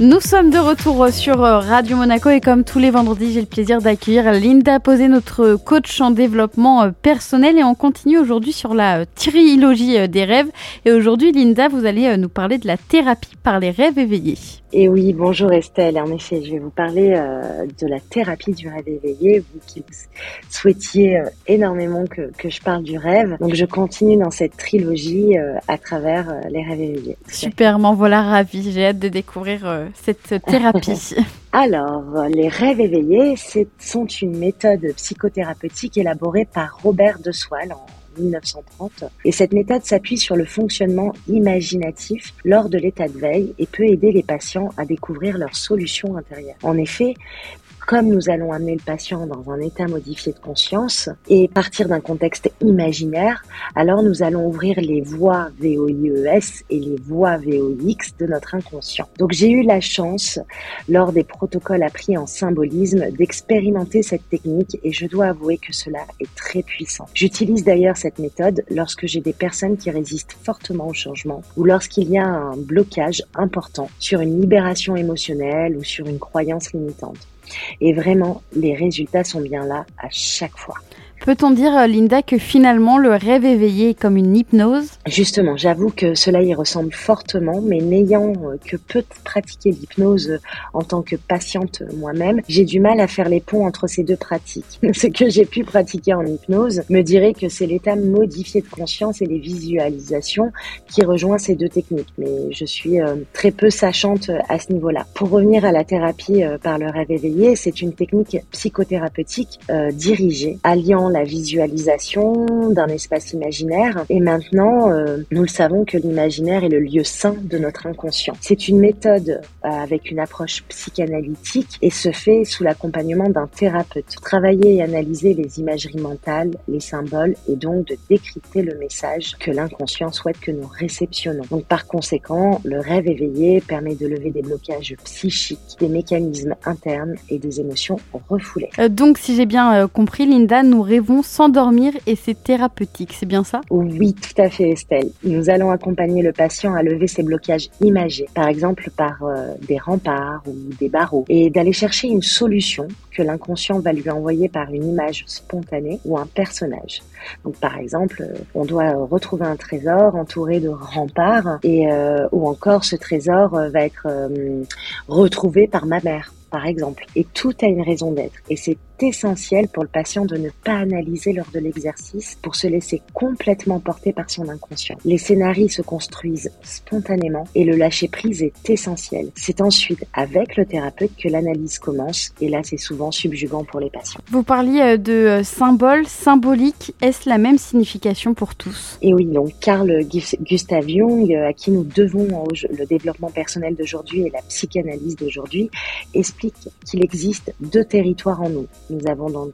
Nous sommes de retour sur Radio Monaco et comme tous les vendredis, j'ai le plaisir d'accueillir Linda Posé, notre coach en développement personnel et on continue aujourd'hui sur la trilogie des rêves. Et aujourd'hui, Linda, vous allez nous parler de la thérapie par les rêves éveillés. Et oui, bonjour Estelle. En effet, je vais vous parler euh, de la thérapie du rêve éveillé, vous qui souhaitiez euh, énormément que, que, je parle du rêve. Donc, je continue dans cette trilogie euh, à travers les rêves éveillés. Super, m'en voilà ravie. J'ai hâte de découvrir cette thérapie. Alors, les rêves éveillés sont une méthode psychothérapeutique élaborée par Robert de Soile en 1930. Et cette méthode s'appuie sur le fonctionnement imaginatif lors de l'état de veille et peut aider les patients à découvrir leurs solutions intérieures. En effet, comme nous allons amener le patient dans un état modifié de conscience et partir d'un contexte imaginaire, alors nous allons ouvrir les voies VOIES et les voies VOX de notre inconscient. Donc j'ai eu la chance, lors des protocoles appris en symbolisme, d'expérimenter cette technique et je dois avouer que cela est très puissant. J'utilise d'ailleurs cette méthode lorsque j'ai des personnes qui résistent fortement au changement ou lorsqu'il y a un blocage important sur une libération émotionnelle ou sur une croyance limitante. Et vraiment, les résultats sont bien là à chaque fois. Peut-on dire, euh, Linda, que finalement le rêve éveillé est comme une hypnose? Justement, j'avoue que cela y ressemble fortement, mais n'ayant euh, que peu pratiqué l'hypnose euh, en tant que patiente moi-même, j'ai du mal à faire les ponts entre ces deux pratiques. Ce que j'ai pu pratiquer en hypnose me dirait que c'est l'état modifié de conscience et les visualisations qui rejoint ces deux techniques, mais je suis très peu sachante à ce niveau-là. Pour revenir à la thérapie par le rêve éveillé, c'est une technique psychothérapeutique dirigée, alliant la visualisation d'un espace imaginaire. Et maintenant, euh, nous le savons que l'imaginaire est le lieu sain de notre inconscient. C'est une méthode euh, avec une approche psychanalytique et se fait sous l'accompagnement d'un thérapeute. Travailler et analyser les imageries mentales, les symboles et donc de décrypter le message que l'inconscient souhaite que nous réceptionnons. Donc par conséquent, le rêve éveillé permet de lever des blocages psychiques, des mécanismes internes et des émotions refoulées. Euh, donc si j'ai bien compris, Linda, nous vont s'endormir et c'est thérapeutique, c'est bien ça? Oui, tout à fait Estelle. Nous allons accompagner le patient à lever ses blocages imagés, par exemple par euh, des remparts ou des barreaux, et d'aller chercher une solution que l'inconscient va lui envoyer par une image spontanée ou un personnage. Donc par exemple, on doit retrouver un trésor entouré de remparts et euh, ou encore ce trésor va être euh, retrouvé par ma mère par exemple. Et tout a une raison d'être. Et c'est essentiel pour le patient de ne pas analyser lors de l'exercice pour se laisser complètement porter par son inconscient. Les scénarios se construisent spontanément et le lâcher prise est essentiel. C'est ensuite avec le thérapeute que l'analyse commence et là c'est souvent subjugant pour les patients. Vous parliez euh, de euh, symboles, symboliques. Est-ce la même signification pour tous? Et oui, donc Carl Gustav Jung, euh, à qui nous devons le développement personnel d'aujourd'hui et la psychanalyse d'aujourd'hui, explique qu'il existe deux territoires en nous nous avons donc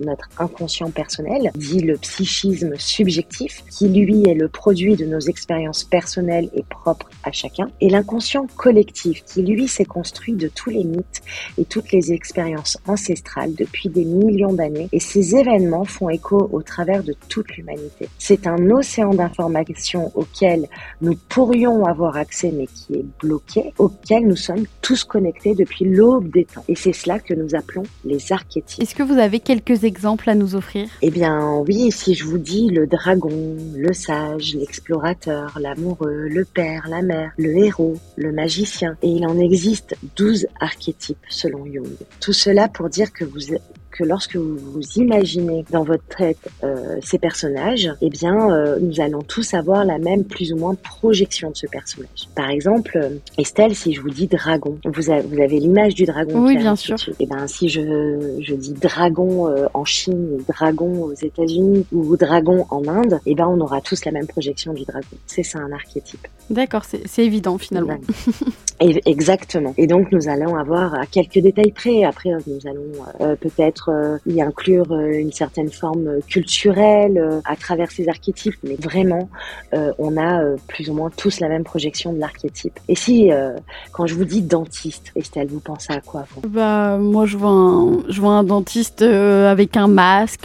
notre inconscient personnel, dit le psychisme subjectif, qui lui est le produit de nos expériences personnelles et propres à chacun, et l'inconscient collectif, qui lui s'est construit de tous les mythes et toutes les expériences ancestrales depuis des millions d'années, et ces événements font écho au travers de toute l'humanité. C'est un océan d'informations auquel nous pourrions avoir accès, mais qui est bloqué, auquel nous sommes tous connectés depuis l'aube des temps. Et c'est cela que nous appelons les archétypes. Est-ce que vous avez quelques exemples à nous offrir? Eh bien oui, si je vous dis le dragon, le sage, l'explorateur, l'amoureux, le père, la mère, le héros, le magicien, et il en existe 12 archétypes selon Jung. Tout cela pour dire que vous que lorsque vous vous imaginez dans votre tête euh, ces personnages, eh bien, euh, nous allons tous avoir la même plus ou moins projection de ce personnage. Par exemple, euh, Estelle, si je vous dis dragon, vous, vous avez l'image du dragon. Oui, bien sûr. Eh ben, si je, je dis dragon en Chine, dragon aux États-Unis ou dragon en Inde, eh ben, on aura tous la même projection du dragon. C'est ça un archétype. D'accord, c'est évident finalement. Exactement. Et donc nous allons avoir à quelques détails près. Après, nous allons peut-être euh, y inclure euh, une certaine forme culturelle euh, à travers ces archétypes, mais vraiment, on a plus ou moins tous la même projection de l'archétype. Et si, quand je vous dis dentiste, Estelle, vous pensez à quoi Bah moi, je vois un, je vois un dentiste avec un masque,